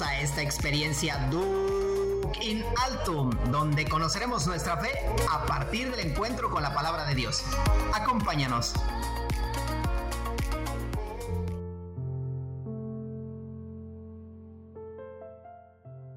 A esta experiencia Duke in Altum, donde conoceremos nuestra fe a partir del encuentro con la palabra de Dios. Acompáñanos.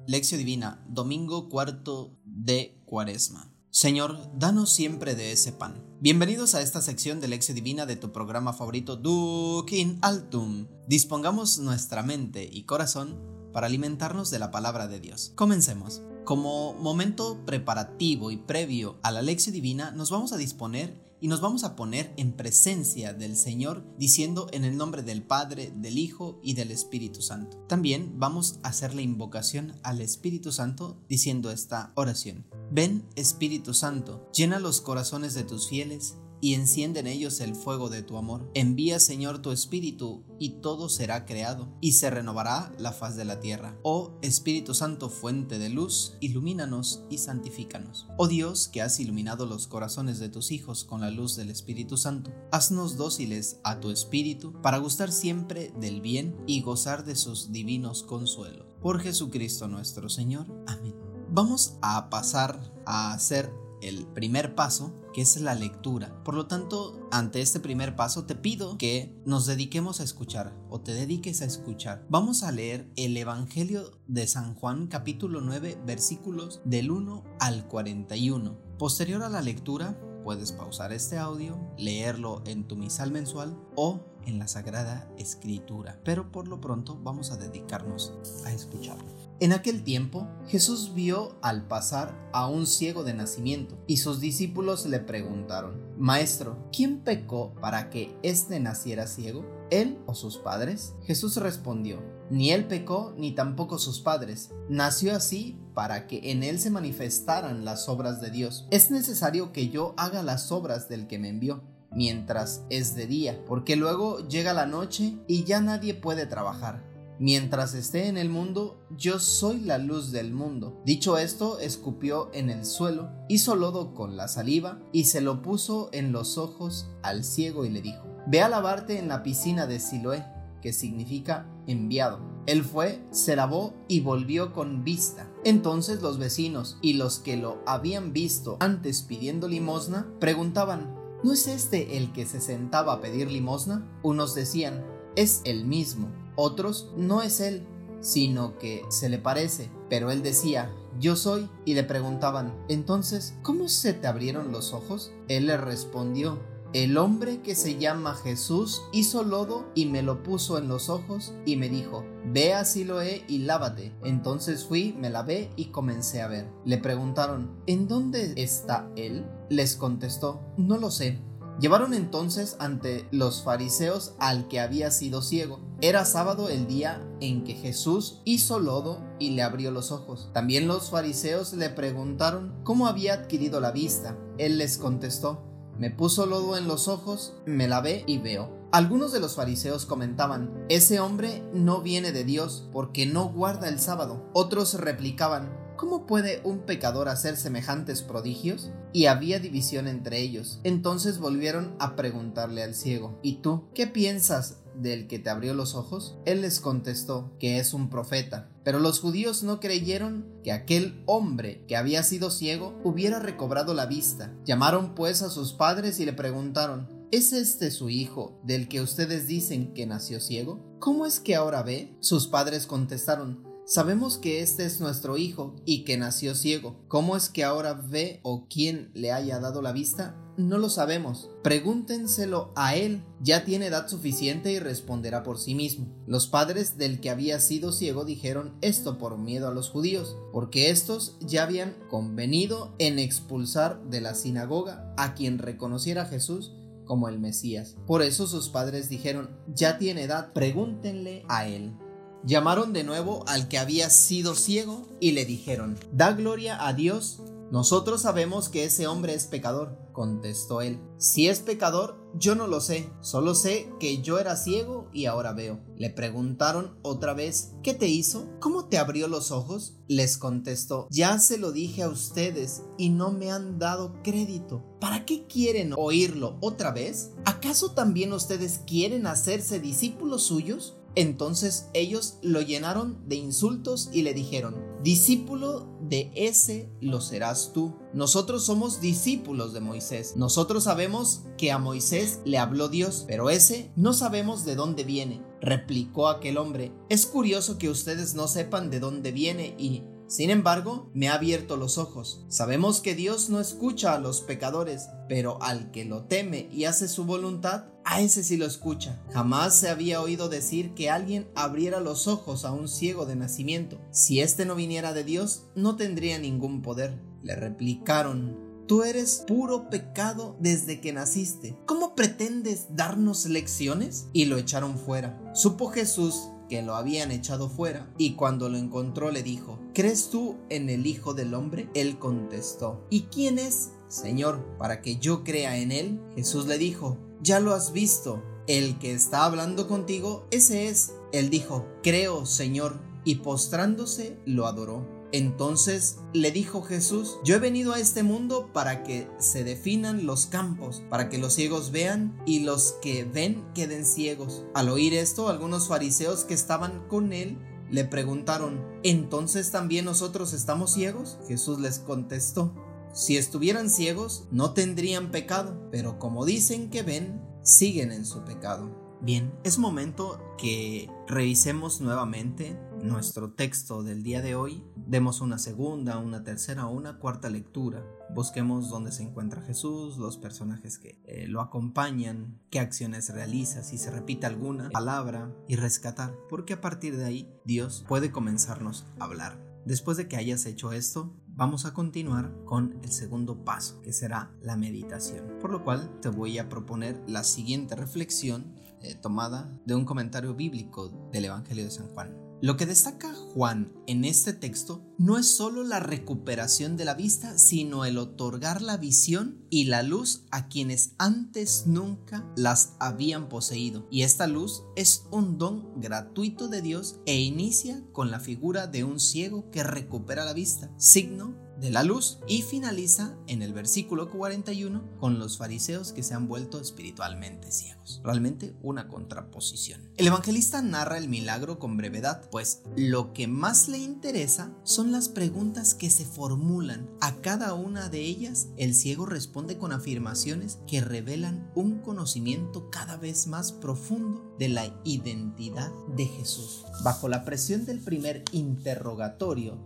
Lección Divina, domingo cuarto de Cuaresma. Señor, danos siempre de ese pan. Bienvenidos a esta sección de Lección Divina de tu programa favorito Duke in Altum. Dispongamos nuestra mente y corazón para alimentarnos de la palabra de Dios. Comencemos. Como momento preparativo y previo a la lección divina, nos vamos a disponer y nos vamos a poner en presencia del Señor diciendo en el nombre del Padre, del Hijo y del Espíritu Santo. También vamos a hacer la invocación al Espíritu Santo diciendo esta oración. Ven Espíritu Santo, llena los corazones de tus fieles y enciende en ellos el fuego de tu amor. Envía, Señor, tu Espíritu, y todo será creado, y se renovará la faz de la tierra. Oh Espíritu Santo, fuente de luz, ilumínanos y santifícanos. Oh Dios, que has iluminado los corazones de tus hijos con la luz del Espíritu Santo, haznos dóciles a tu Espíritu, para gustar siempre del bien y gozar de sus divinos consuelos. Por Jesucristo nuestro Señor. Amén. Vamos a pasar a hacer el primer paso, que es la lectura. Por lo tanto, ante este primer paso te pido que nos dediquemos a escuchar o te dediques a escuchar. Vamos a leer el Evangelio de San Juan capítulo 9 versículos del 1 al 41. Posterior a la lectura, puedes pausar este audio, leerlo en tu misal mensual o en la Sagrada Escritura. Pero por lo pronto vamos a dedicarnos a escucharlo. En aquel tiempo, Jesús vio al pasar a un ciego de nacimiento, y sus discípulos le preguntaron, Maestro, ¿quién pecó para que éste naciera ciego? ¿Él o sus padres? Jesús respondió, Ni él pecó, ni tampoco sus padres. Nació así para que en él se manifestaran las obras de Dios. Es necesario que yo haga las obras del que me envió mientras es de día, porque luego llega la noche y ya nadie puede trabajar. Mientras esté en el mundo, yo soy la luz del mundo. Dicho esto, escupió en el suelo, hizo lodo con la saliva y se lo puso en los ojos al ciego y le dijo, Ve a lavarte en la piscina de Siloé, que significa enviado. Él fue, se lavó y volvió con vista. Entonces los vecinos y los que lo habían visto antes pidiendo limosna preguntaban, ¿no es este el que se sentaba a pedir limosna? Unos decían, es el mismo. Otros, no es él, sino que se le parece. Pero él decía, yo soy, y le preguntaban, entonces, ¿cómo se te abrieron los ojos? Él le respondió, el hombre que se llama Jesús hizo lodo y me lo puso en los ojos y me dijo, ve a Siloé y lávate. Entonces fui, me lavé y comencé a ver. Le preguntaron, ¿en dónde está él? Les contestó, no lo sé. Llevaron entonces ante los fariseos al que había sido ciego. Era sábado el día en que Jesús hizo lodo y le abrió los ojos. También los fariseos le preguntaron cómo había adquirido la vista. Él les contestó, me puso lodo en los ojos, me lavé y veo. Algunos de los fariseos comentaban, ese hombre no viene de Dios porque no guarda el sábado. Otros replicaban, ¿Cómo puede un pecador hacer semejantes prodigios? Y había división entre ellos. Entonces volvieron a preguntarle al ciego, ¿y tú qué piensas del que te abrió los ojos? Él les contestó que es un profeta. Pero los judíos no creyeron que aquel hombre que había sido ciego hubiera recobrado la vista. Llamaron pues a sus padres y le preguntaron, ¿Es este su hijo del que ustedes dicen que nació ciego? ¿Cómo es que ahora ve? Sus padres contestaron, Sabemos que este es nuestro hijo y que nació ciego. ¿Cómo es que ahora ve o quién le haya dado la vista? No lo sabemos. Pregúntenselo a él. Ya tiene edad suficiente y responderá por sí mismo. Los padres del que había sido ciego dijeron esto por miedo a los judíos, porque estos ya habían convenido en expulsar de la sinagoga a quien reconociera a Jesús como el Mesías. Por eso sus padres dijeron, ya tiene edad, pregúntenle a él. Llamaron de nuevo al que había sido ciego y le dijeron, Da gloria a Dios. Nosotros sabemos que ese hombre es pecador, contestó él. Si es pecador, yo no lo sé, solo sé que yo era ciego y ahora veo. Le preguntaron otra vez, ¿qué te hizo? ¿Cómo te abrió los ojos? Les contestó, ya se lo dije a ustedes y no me han dado crédito. ¿Para qué quieren oírlo otra vez? ¿Acaso también ustedes quieren hacerse discípulos suyos? Entonces ellos lo llenaron de insultos y le dijeron, discípulo de ese lo serás tú. Nosotros somos discípulos de Moisés. Nosotros sabemos que a Moisés le habló Dios, pero ese no sabemos de dónde viene. Replicó aquel hombre, es curioso que ustedes no sepan de dónde viene y sin embargo, me ha abierto los ojos. Sabemos que Dios no escucha a los pecadores, pero al que lo teme y hace su voluntad, a ese sí lo escucha. Jamás se había oído decir que alguien abriera los ojos a un ciego de nacimiento. Si éste no viniera de Dios, no tendría ningún poder. Le replicaron, Tú eres puro pecado desde que naciste. ¿Cómo pretendes darnos lecciones? Y lo echaron fuera. Supo Jesús que lo habían echado fuera, y cuando lo encontró le dijo, ¿crees tú en el Hijo del Hombre? Él contestó, ¿y quién es? Señor, para que yo crea en él. Jesús le dijo, ya lo has visto, el que está hablando contigo, ese es. Él dijo, creo, Señor, y postrándose lo adoró. Entonces le dijo Jesús, yo he venido a este mundo para que se definan los campos, para que los ciegos vean y los que ven queden ciegos. Al oír esto, algunos fariseos que estaban con él le preguntaron, ¿entonces también nosotros estamos ciegos? Jesús les contestó, si estuvieran ciegos no tendrían pecado, pero como dicen que ven, siguen en su pecado. Bien, es momento que revisemos nuevamente nuestro texto del día de hoy, demos una segunda, una tercera o una cuarta lectura. Busquemos dónde se encuentra Jesús, los personajes que eh, lo acompañan, qué acciones realiza, si se repite alguna palabra y rescatar, porque a partir de ahí Dios puede comenzarnos a hablar. Después de que hayas hecho esto, vamos a continuar con el segundo paso, que será la meditación. Por lo cual te voy a proponer la siguiente reflexión eh, tomada de un comentario bíblico del Evangelio de San Juan. Lo que destaca Juan en este texto no es solo la recuperación de la vista, sino el otorgar la visión y la luz a quienes antes nunca las habían poseído. Y esta luz es un don gratuito de Dios e inicia con la figura de un ciego que recupera la vista, signo de la luz y finaliza en el versículo 41 con los fariseos que se han vuelto espiritualmente ciegos. Realmente una contraposición. El evangelista narra el milagro con brevedad, pues lo que más le interesa son las preguntas que se formulan. A cada una de ellas el ciego responde con afirmaciones que revelan un conocimiento cada vez más profundo de la identidad de Jesús. Bajo la presión del primer interrogatorio,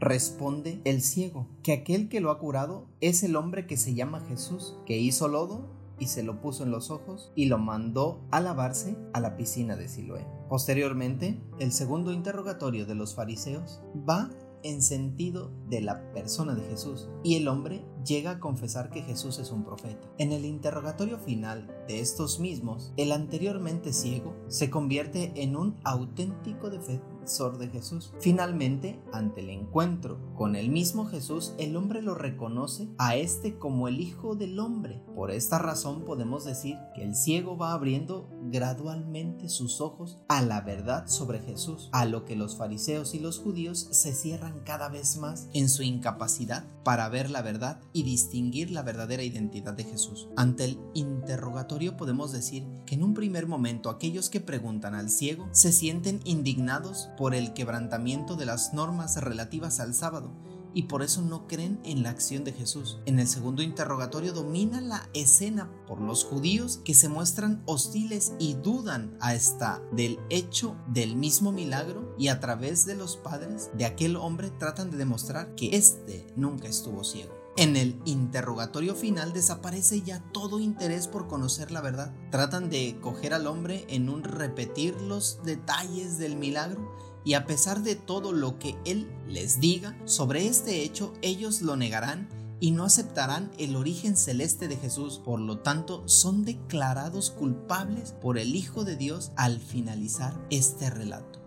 Responde el ciego, que aquel que lo ha curado es el hombre que se llama Jesús, que hizo lodo y se lo puso en los ojos y lo mandó a lavarse a la piscina de Siloé. Posteriormente, el segundo interrogatorio de los fariseos va en sentido de la persona de Jesús y el hombre llega a confesar que Jesús es un profeta. En el interrogatorio final de estos mismos, el anteriormente ciego se convierte en un auténtico defensor de Jesús. Finalmente, ante el encuentro con el mismo Jesús, el hombre lo reconoce a este como el Hijo del Hombre. Por esta razón podemos decir que el ciego va abriendo gradualmente sus ojos a la verdad sobre Jesús, a lo que los fariseos y los judíos se cierran cada vez más en su incapacidad para ver la verdad y distinguir la verdadera identidad de Jesús. Ante el interrogatorio podemos decir que en un primer momento aquellos que preguntan al ciego se sienten indignados por el quebrantamiento de las normas relativas al sábado y por eso no creen en la acción de Jesús. En el segundo interrogatorio domina la escena por los judíos que se muestran hostiles y dudan hasta del hecho del mismo milagro y a través de los padres de aquel hombre tratan de demostrar que éste nunca estuvo ciego. En el interrogatorio final desaparece ya todo interés por conocer la verdad. Tratan de coger al hombre en un repetir los detalles del milagro y a pesar de todo lo que él les diga sobre este hecho, ellos lo negarán y no aceptarán el origen celeste de Jesús. Por lo tanto, son declarados culpables por el Hijo de Dios al finalizar este relato.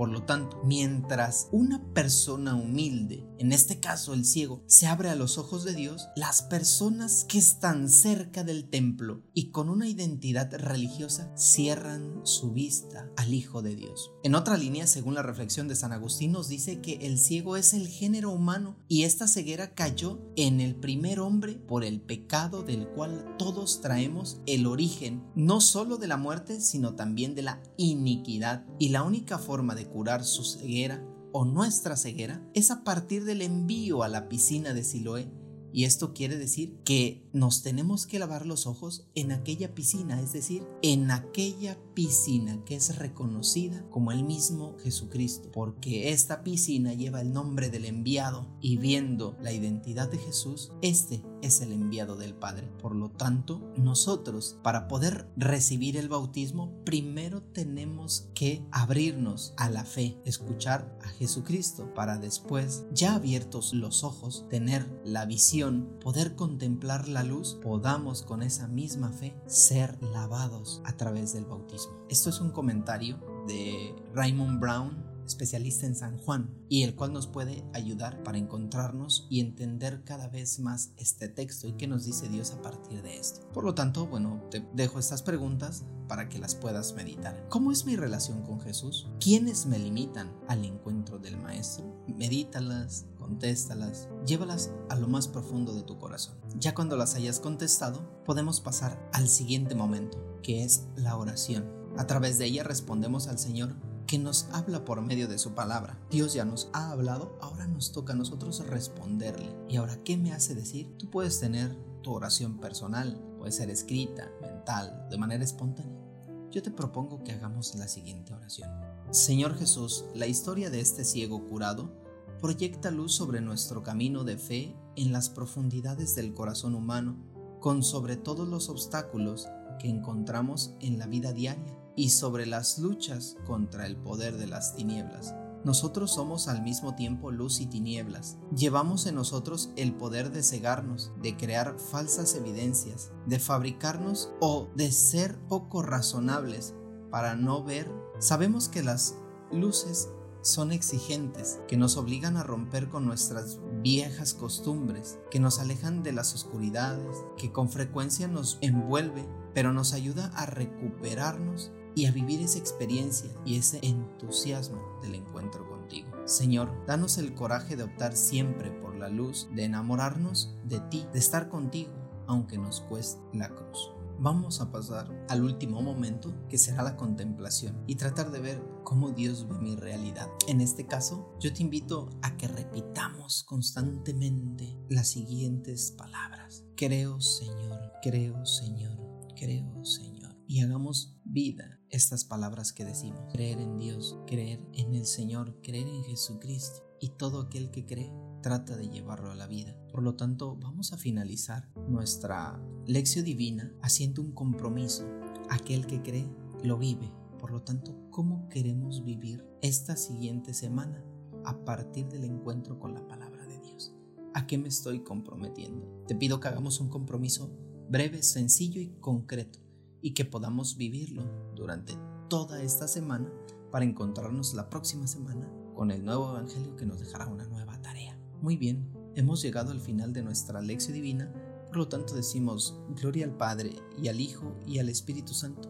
Por lo tanto, mientras una persona humilde, en este caso el ciego, se abre a los ojos de Dios, las personas que están cerca del templo y con una identidad religiosa cierran su vista al Hijo de Dios. En otra línea, según la reflexión de San Agustín, nos dice que el ciego es el género humano y esta ceguera cayó en el primer hombre por el pecado del cual todos traemos el origen, no solo de la muerte, sino también de la iniquidad. Y la única forma de curar su ceguera o nuestra ceguera es a partir del envío a la piscina de Siloé. Y esto quiere decir que nos tenemos que lavar los ojos en aquella piscina, es decir, en aquella piscina que es reconocida como el mismo Jesucristo, porque esta piscina lleva el nombre del enviado y viendo la identidad de Jesús, este es el enviado del Padre. Por lo tanto, nosotros para poder recibir el bautismo, primero tenemos que abrirnos a la fe, escuchar a Jesucristo, para después, ya abiertos los ojos, tener la visión, poder contemplar luz, podamos con esa misma fe ser lavados a través del bautismo. Esto es un comentario de Raymond Brown especialista en San Juan, y el cual nos puede ayudar para encontrarnos y entender cada vez más este texto y qué nos dice Dios a partir de esto. Por lo tanto, bueno, te dejo estas preguntas para que las puedas meditar. ¿Cómo es mi relación con Jesús? ¿Quiénes me limitan al encuentro del Maestro? Medítalas, contéstalas, llévalas a lo más profundo de tu corazón. Ya cuando las hayas contestado, podemos pasar al siguiente momento, que es la oración. A través de ella respondemos al Señor que nos habla por medio de su palabra. Dios ya nos ha hablado, ahora nos toca a nosotros responderle. ¿Y ahora qué me hace decir? Tú puedes tener tu oración personal, puede ser escrita, mental, de manera espontánea. Yo te propongo que hagamos la siguiente oración. Señor Jesús, la historia de este ciego curado proyecta luz sobre nuestro camino de fe en las profundidades del corazón humano, con sobre todos los obstáculos que encontramos en la vida diaria y sobre las luchas contra el poder de las tinieblas. Nosotros somos al mismo tiempo luz y tinieblas. Llevamos en nosotros el poder de cegarnos, de crear falsas evidencias, de fabricarnos o de ser poco razonables para no ver. Sabemos que las luces son exigentes, que nos obligan a romper con nuestras viejas costumbres, que nos alejan de las oscuridades, que con frecuencia nos envuelve, pero nos ayuda a recuperarnos y a vivir esa experiencia y ese entusiasmo del encuentro contigo. Señor, danos el coraje de optar siempre por la luz, de enamorarnos de ti, de estar contigo, aunque nos cueste la cruz. Vamos a pasar al último momento, que será la contemplación, y tratar de ver cómo Dios ve mi realidad. En este caso, yo te invito a que repitamos constantemente las siguientes palabras. Creo, Señor, creo, Señor, creo, Señor y hagamos vida estas palabras que decimos. Creer en Dios, creer en el Señor, creer en Jesucristo. Y todo aquel que cree trata de llevarlo a la vida. Por lo tanto, vamos a finalizar nuestra lección divina haciendo un compromiso. Aquel que cree lo vive. Por lo tanto, ¿cómo queremos vivir esta siguiente semana a partir del encuentro con la palabra de Dios? ¿A qué me estoy comprometiendo? Te pido que hagamos un compromiso breve, sencillo y concreto y que podamos vivirlo durante toda esta semana para encontrarnos la próxima semana con el nuevo Evangelio que nos dejará una nueva tarea. Muy bien, hemos llegado al final de nuestra lección divina, por lo tanto decimos gloria al Padre y al Hijo y al Espíritu Santo,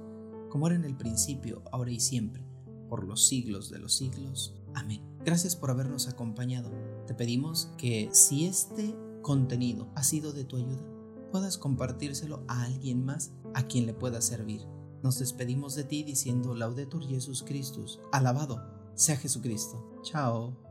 como era en el principio, ahora y siempre, por los siglos de los siglos. Amén. Gracias por habernos acompañado. Te pedimos que si este contenido ha sido de tu ayuda, puedas compartírselo a alguien más a quien le pueda servir. Nos despedimos de ti diciendo Laudetur Jesus Christus, alabado sea Jesucristo. Chao.